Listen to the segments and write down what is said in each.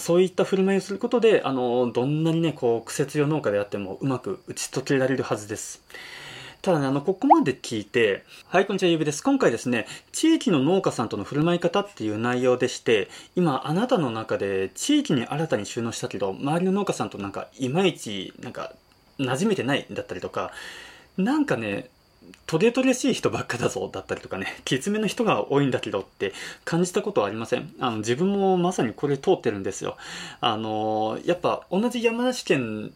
そういった振る舞いをすることで、あの、どんなにね、こう、苦節用農家であってもうまく打ち解けられるはずです。ただね、あの、ここまで聞いて、はい、こんにちは、ゆうべです。今回ですね、地域の農家さんとの振る舞い方っていう内容でして、今、あなたの中で地域に新たに収納したけど、周りの農家さんとなんか、いまいち、なんか、馴染めてないだったりとか、なんかね、トゲトゲしい人ばっかだぞだったりとかね、きつめの人が多いんだけどって感じたことはありません。あの、自分もまさにこれ通ってるんですよ。あの、やっぱ同じ山梨県、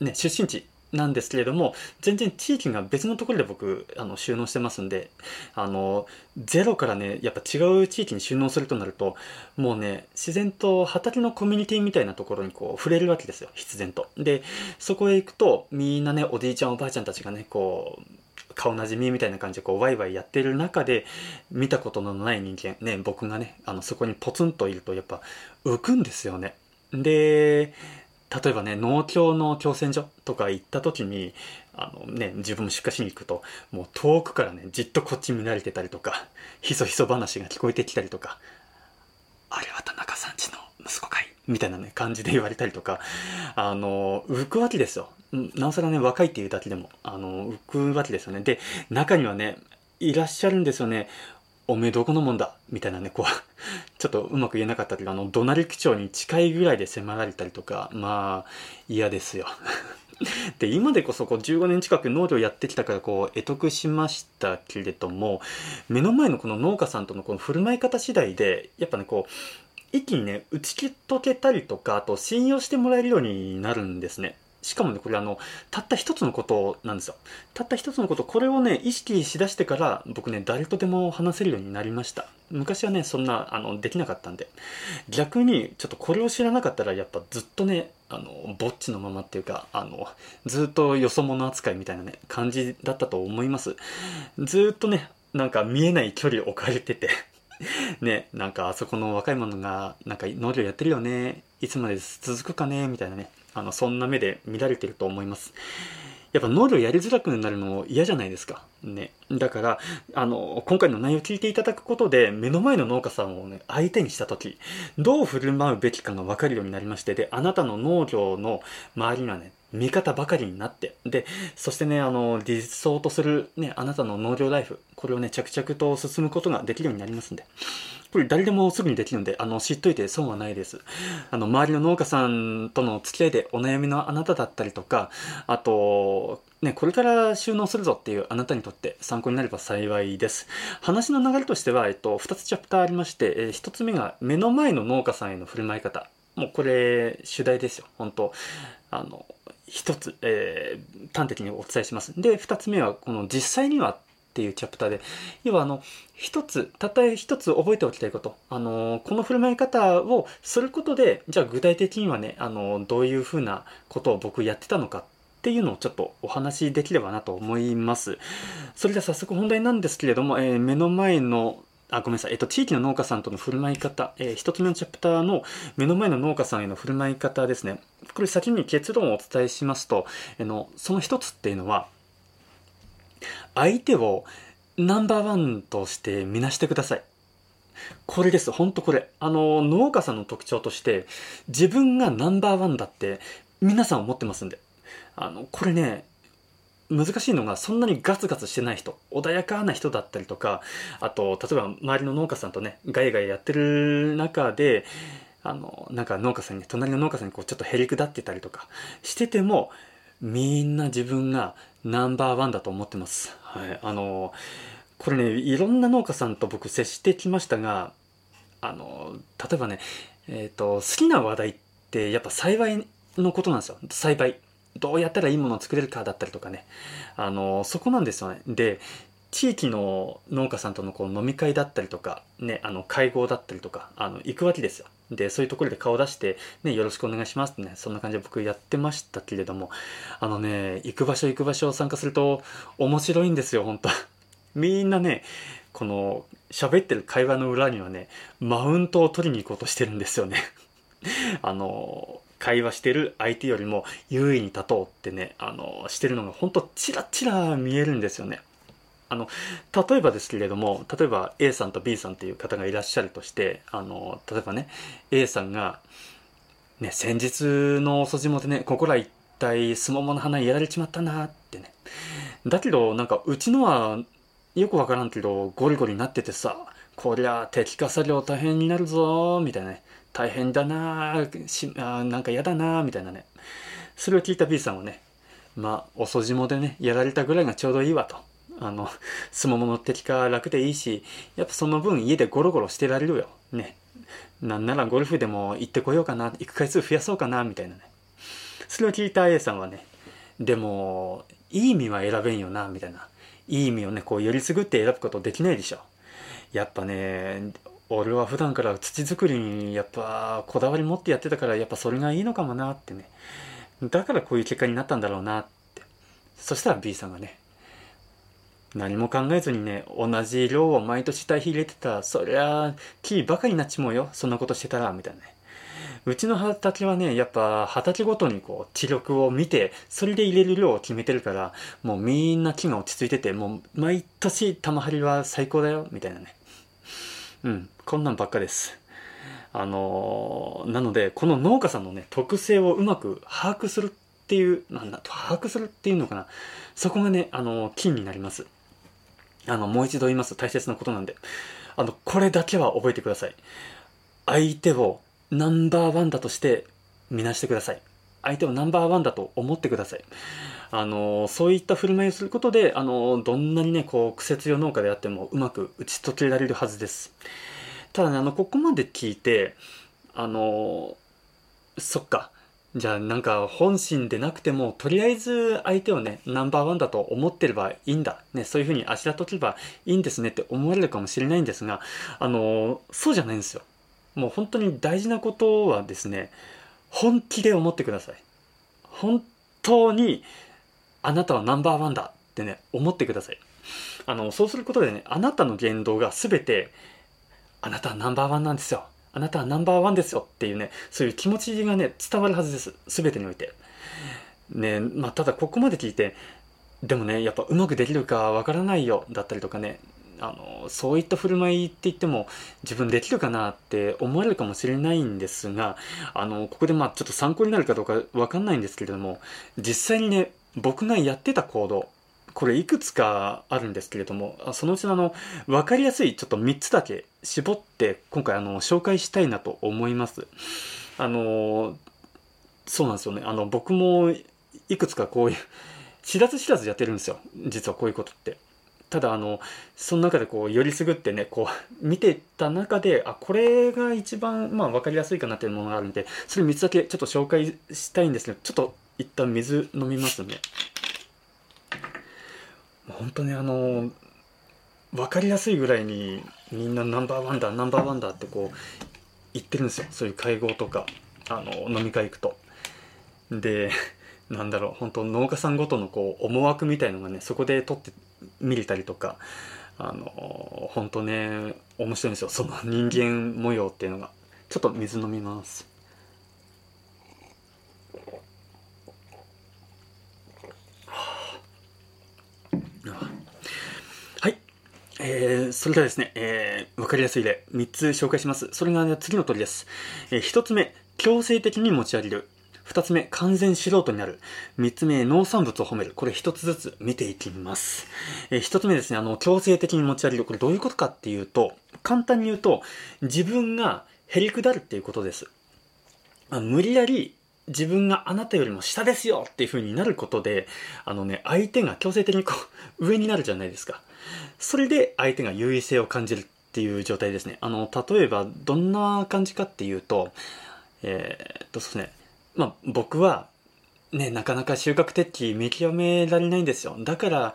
ね、出身地なんですけれども、全然地域が別のところで僕、あの、収納してますんで、あの、ゼロからね、やっぱ違う地域に収納するとなると、もうね、自然と畑のコミュニティみたいなところにこう、触れるわけですよ、必然と。で、そこへ行くと、みんなね、おじいちゃんおばあちゃんたちがね、こう、顔なじみみたいな感じでこうワイワイやってる中で見たことのない人間ね僕がねあのそこにポツンといるとやっぱ浮くんですよね。で例えばね農協の共選所とか行った時にあのね自分も出荷しに行くともう遠くからねじっとこっち見られてたりとかひそひそ話が聞こえてきたりとかあれは田中さんちの息子かいみたいなね感じで言われたりとかあの浮くわけですよ。なおさらね、若いっていうだけでも、あの、浮くわけですよね。で、中にはね、いらっしゃるんですよね。おめえどこのもんだ？みたいなね、こう、ちょっとうまく言えなかったけど、あの、怒鳴り口調に近いぐらいで迫られたりとか、まあ、嫌ですよ。で、今でこそこう15年近く農業やってきたからこう、得得しましたけれども、目の前のこの農家さんとのこの振る舞い方次第で、やっぱね、こう、一気にね、打ち解けたりとか、あと信用してもらえるようになるんですね。しかもね、これあの、たった一つのことなんですよ。たった一つのこと、これをね、意識しだしてから、僕ね、誰とでも話せるようになりました。昔はね、そんな、あの、できなかったんで。逆に、ちょっとこれを知らなかったら、やっぱずっとね、あの、ぼっちのままっていうか、あの、ずっとよそ者扱いみたいなね、感じだったと思います。ずっとね、なんか見えない距離を置かれてて ね、なんかあそこの若い者が、なんか農業やってるよね、いつまで続くかね、みたいなね。あの、そんな目で見られてると思います。やっぱ農業やりづらくなるの嫌じゃないですか。ね。だから、あの、今回の内容を聞いていただくことで、目の前の農家さんをね、相手にしたとき、どう振る舞うべきかがわかるようになりまして、で、あなたの農業の周りにはね、味方ばかりになって、で、そしてね、あの、理想とするね、あなたの農業ライフ、これをね、着々と進むことができるようになりますんで。これ誰でもすぐにできるんで、あの、知っといて損はないです。あの、周りの農家さんとの付き合いでお悩みのあなただったりとか、あと、ね、これから収納するぞっていうあなたにとって参考になれば幸いです。話の流れとしては、えっと、2つチャプターありまして、え、1つ目が目の前の農家さんへの振る舞い方。もうこれ、主題ですよ。本当あの、一つ、えー、端的にお伝えします。で、二つ目は、この実際にはっていうチャプターで、要はあの、一つ、たった一つ覚えておきたいこと。あの、この振る舞い方をすることで、じゃあ具体的にはね、あの、どういうふうなことを僕やってたのかっていうのをちょっとお話しできればなと思います。それでは早速本題なんですけれども、えー、目の前のあ、ごめんなさい。えっと、地域の農家さんとの振る舞い方、えー、一つ目のチャプターの目の前の農家さんへの振る舞い方ですね。これ先に結論をお伝えしますと、あの、その一つっていうのは、相手をナンバーワンとして見なしてください。これです。ほんとこれ。あの、農家さんの特徴として、自分がナンバーワンだって皆さん思ってますんで。あの、これね、難しいのがそんなにガツガツしてない人穏やかな人だったりとかあと例えば周りの農家さんとねガイガイやってる中であのなんか農家さんに隣の農家さんにこうちょっとへりくだってたりとかしててもみんな自分がナンバーワンだと思ってます。はい、あのこれねいろんな農家さんと僕接してきましたがあの例えばねえっ、ー、と好きな話題ってやっぱ栽培のことなんですよ栽培どうやったらいいものを作れるかだったりとかね。あの、そこなんですよね。で、地域の農家さんとのこう飲み会だったりとか、ね、あの、会合だったりとか、あの、行くわけですよ。で、そういうところで顔出して、ね、よろしくお願いしますってね、そんな感じで僕やってましたけれども、あのね、行く場所行く場所を参加すると面白いんですよ、本当 みんなね、この、喋ってる会話の裏にはね、マウントを取りに行こうとしてるんですよね あの、会話してる相手よりも優位に立とうってね、あの、してるのが本当チラチラ見えるんですよね。あの、例えばですけれども、例えば A さんと B さんっていう方がいらっしゃるとして、あの、例えばね、A さんが、ね、先日の遅霜でね、ここら一体すももの花やられちまったなってね。だけど、なんかうちのはよくわからんけど、ゴリゴリになっててさ、こりゃ敵化作業大変になるぞみたいなね。大変だなしあなんか嫌だなみたいなね。それを聞いた B さんはね、まあ、遅霜でね、やられたぐらいがちょうどいいわと。あの、すももの敵化楽でいいし、やっぱその分家でゴロゴロしてられるよ。ね。なんならゴルフでも行ってこようかな、行く回数増やそうかな、みたいなね。それを聞いた A さんはね、でも、いい意味は選べんよな、みたいな。いい意味をね、こう、よりすぐって選ぶことできないでしょ。やっぱね、俺は普段から土作りにやっぱこだわり持ってやってたからやっぱそれがいいのかもなってね。だからこういう結果になったんだろうなって。そしたら B さんがね、何も考えずにね、同じ量を毎年堆肥入れてたら、そりゃ、木ばかりになっちまうよ。そんなことしてたら、みたいなね。うちの畑はね、やっぱ畑ごとにこう、知力を見て、それで入れる量を決めてるから、もうみんな木が落ち着いてて、もう毎年玉張りは最高だよ、みたいなね。うん、こんなんばっかです。あのー、なので、この農家さんのね、特性をうまく把握するっていう、なんだ、把握するっていうのかな。そこがね、あのー、金になります。あの、もう一度言います。大切なことなんで。あの、これだけは覚えてください。相手をナンバーワンだとして見なしてください。相手をナンバーワンだと思ってください。あの、そういった振る舞いをすることで、あの、どんなにね、こう、苦節用農家であってもうまく打ち解けられるはずです。ただね、あの、ここまで聞いて、あの、そっか。じゃあなんか本心でなくても、とりあえず相手をね、ナンバーワンだと思ってればいいんだ。ね、そういうふうにあしらとけばいいんですねって思われるかもしれないんですが、あの、そうじゃないんですよ。もう本当に大事なことはですね、本気で思ってください。本当にあなたはナンバーワンだってね、思ってください。あの、そうすることでね、あなたの言動が全て、あなたはナンバーワンなんですよ。あなたはナンバーワンですよっていうね、そういう気持ちがね、伝わるはずです。全てにおいて。ね、まあ、ただここまで聞いて、でもね、やっぱうまくできるかわからないよ、だったりとかね、あの、そういった振る舞いって言っても自分できるかなって思われるかもしれないんですが、あの、ここでまあちょっと参考になるかどうかわかんないんですけれども、実際にね、僕がやってた行動、これいくつかあるんですけれども、そのうちのあの、わかりやすいちょっと3つだけ絞って今回あの、紹介したいなと思います。あの、そうなんですよね。あの、僕もいくつかこういう、知らず知らずやってるんですよ。実はこういうことって。ただあの、その中でこう、よりすぐってね、こう、見てた中で、あ、これが一番、まあ、わかりやすいかなっていうものがあるんで、それ3つだけちょっと紹介したいんですけど、ちょっと一旦水飲みますね。本当にあの分かりやすいぐらいにみんなナンバーワンだナンバーワンだってこう言ってるんですよ。そういう会合とかあの飲み会行くと。でなんだろう本当農家さんごとのこう思惑みたいのがねそこで取って見れたりとかあの本当ね面白いんですよ。その人間模様っていうのが。ちょっと水飲みます。えー、それではですね、えー、わかりやすい例、3つ紹介します。それが、ね、次の通りです。えー、1つ目、強制的に持ち上げる。2つ目、完全素人になる。3つ目、農産物を褒める。これ1つずつ見ていきます。えー、1つ目ですね、あの、強制的に持ち上げる。これどういうことかっていうと、簡単に言うと、自分がへりくだるっていうことです。あ無理やり自分があなたよりも下ですよっていう風になることで、あのね、相手が強制的にこう、上になるじゃないですか。それで相手が優位性を感じるっていう状態ですね。あの、例えば、どんな感じかっていうと、えー、っとですね、まあ、僕は、ね、なかなか収穫適期見極められないんですよ。だから、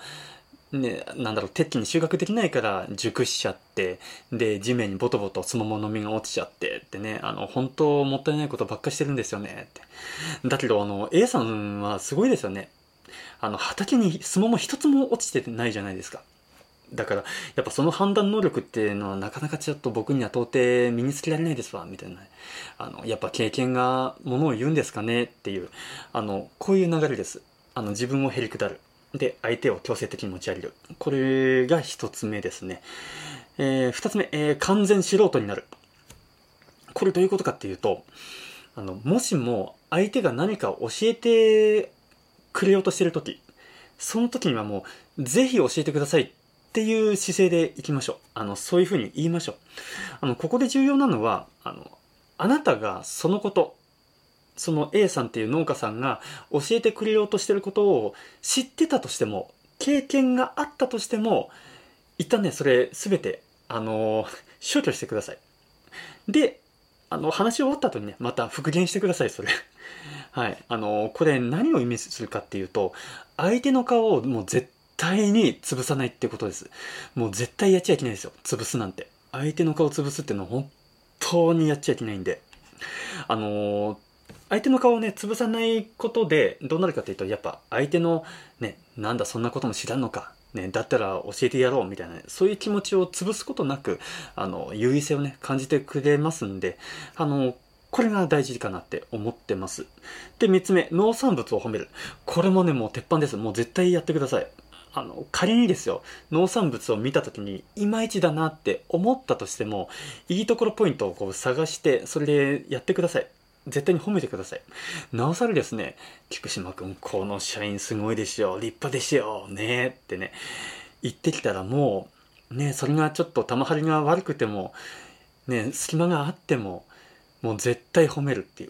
ね、なんだろう、鉄器に収穫できないから熟しちゃって、で、地面にボトボトスモモの実が落ちちゃってってね、あの、本当もったいないことばっかしてるんですよねって。だけど、あの、A さんはすごいですよね。あの、畑にスモモ一つも落ちてないじゃないですか。だから、やっぱその判断能力っていうのはなかなかちょっと僕には到底身につけられないですわ、みたいな。あの、やっぱ経験がものを言うんですかねっていう、あの、こういう流れです。あの、自分をへりくだる。で、相手を強制的に持ち上げる。これが一つ目ですね。えー、二つ目、えー、完全素人になる。これどういうことかっていうと、あの、もしも相手が何か教えてくれようとしてる時、その時にはもう、ぜひ教えてくださいっっていう姿勢でいきましょう。あの、そういうふうに言いましょう。あの、ここで重要なのは、あの、あなたがそのこと、その A さんっていう農家さんが教えてくれようとしてることを知ってたとしても、経験があったとしても、一旦ね、それすべて、あの消去してください。で、あの、話終わった後にね、また復元してください、それ。はい。あのこれ何を意味するかっていうと、相手の顔をもう絶対対に潰さないってことです。もう絶対やっちゃいけないですよ。潰すなんて。相手の顔潰すってのは本当にやっちゃいけないんで。あのー、相手の顔をね、潰さないことで、どうなるかっていうと、やっぱ相手の、ね、なんだそんなことも知らんのか。ね、だったら教えてやろうみたいな、ね、そういう気持ちを潰すことなく、あの、優位性をね、感じてくれますんで、あの、これが大事かなって思ってます。で、三つ目、農産物を褒める。これもね、もう鉄板です。もう絶対やってください。あの、仮にですよ、農産物を見た時に、いまいちだなって思ったとしても、いいところポイントをこう探して、それでやってください。絶対に褒めてください。なおさらですね、菊島くん、この社員すごいですよ、立派ですよ、ねってね、言ってきたらもう、ね、それがちょっと玉張りが悪くても、ね、隙間があっても、もう絶対褒めるってい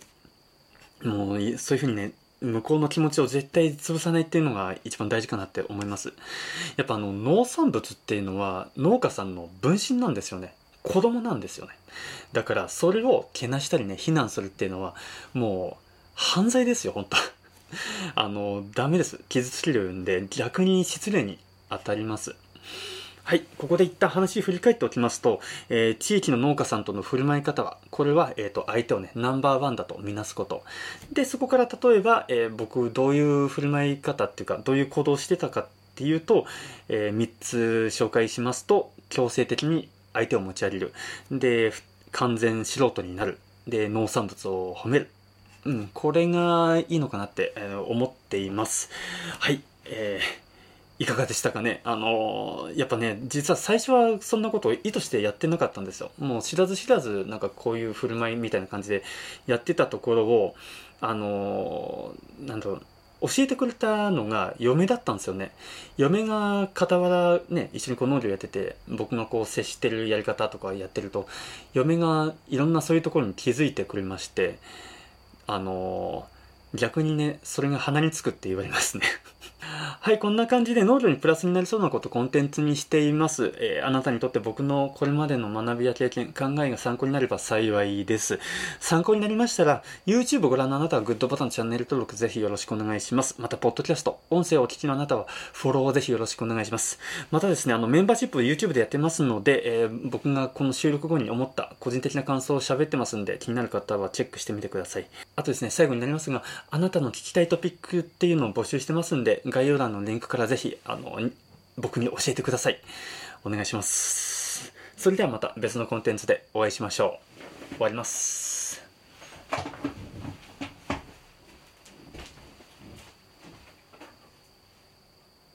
う。もう、そういうふうにね、向こうの気持ちを絶対潰さないっていうのが一番大事かなって思います。やっぱあの農産物っていうのは農家さんの分身なんですよね。子供なんですよね。だからそれをけなしたりね、非難するっていうのはもう犯罪ですよ、本当 あの、ダメです。傷つけるんで逆に失礼に当たります。はい。ここで一旦話振り返っておきますと、えー、地域の農家さんとの振る舞い方は、これは、えっ、ー、と、相手をね、ナンバーワンだとみなすこと。で、そこから例えば、えー、僕、どういう振る舞い方っていうか、どういう行動をしてたかっていうと、え3つ紹介しますと、強制的に相手を持ち上げる。で、完全素人になる。で、農産物を褒める。うん、これがいいのかなって、え思っています。はい。えーいかがでしたかね？あのやっぱね、実は最初はそんなことを意図してやってなかったんですよ。もう知らず知らず、なんかこういう振る舞いみたいな感じでやってたところを、あのなんだろう、教えてくれたのが嫁だったんですよね。嫁が傍らね、一緒にこう農業やってて、僕がこう接してるやり方とかやってると、嫁がいろんなそういうところに気づいてくれまして、あの逆にね、それが鼻につくって言われますねはい、こんな感じで農業にプラスになりそうなことをコンテンツにしています。えー、あなたにとって僕のこれまでの学びや経験、考えが参考になれば幸いです。参考になりましたら、YouTube をご覧のあなたはグッドボタン、チャンネル登録ぜひよろしくお願いします。また、ポッドキャスト、音声をお聞きのあなたはフォローをぜひよろしくお願いします。またですね、あの、メンバーシップ YouTube でやってますので、えー、僕がこの収録後に思った個人的な感想を喋ってますんで、気になる方はチェックしてみてください。あとですね、最後になりますが、あなたの聞きたいトピックっていうのを募集してますんで、概要欄欄のリンクからぜひ、あの、僕に教えてください。お願いします。それではまた別のコンテンツでお会いしましょう。終わります。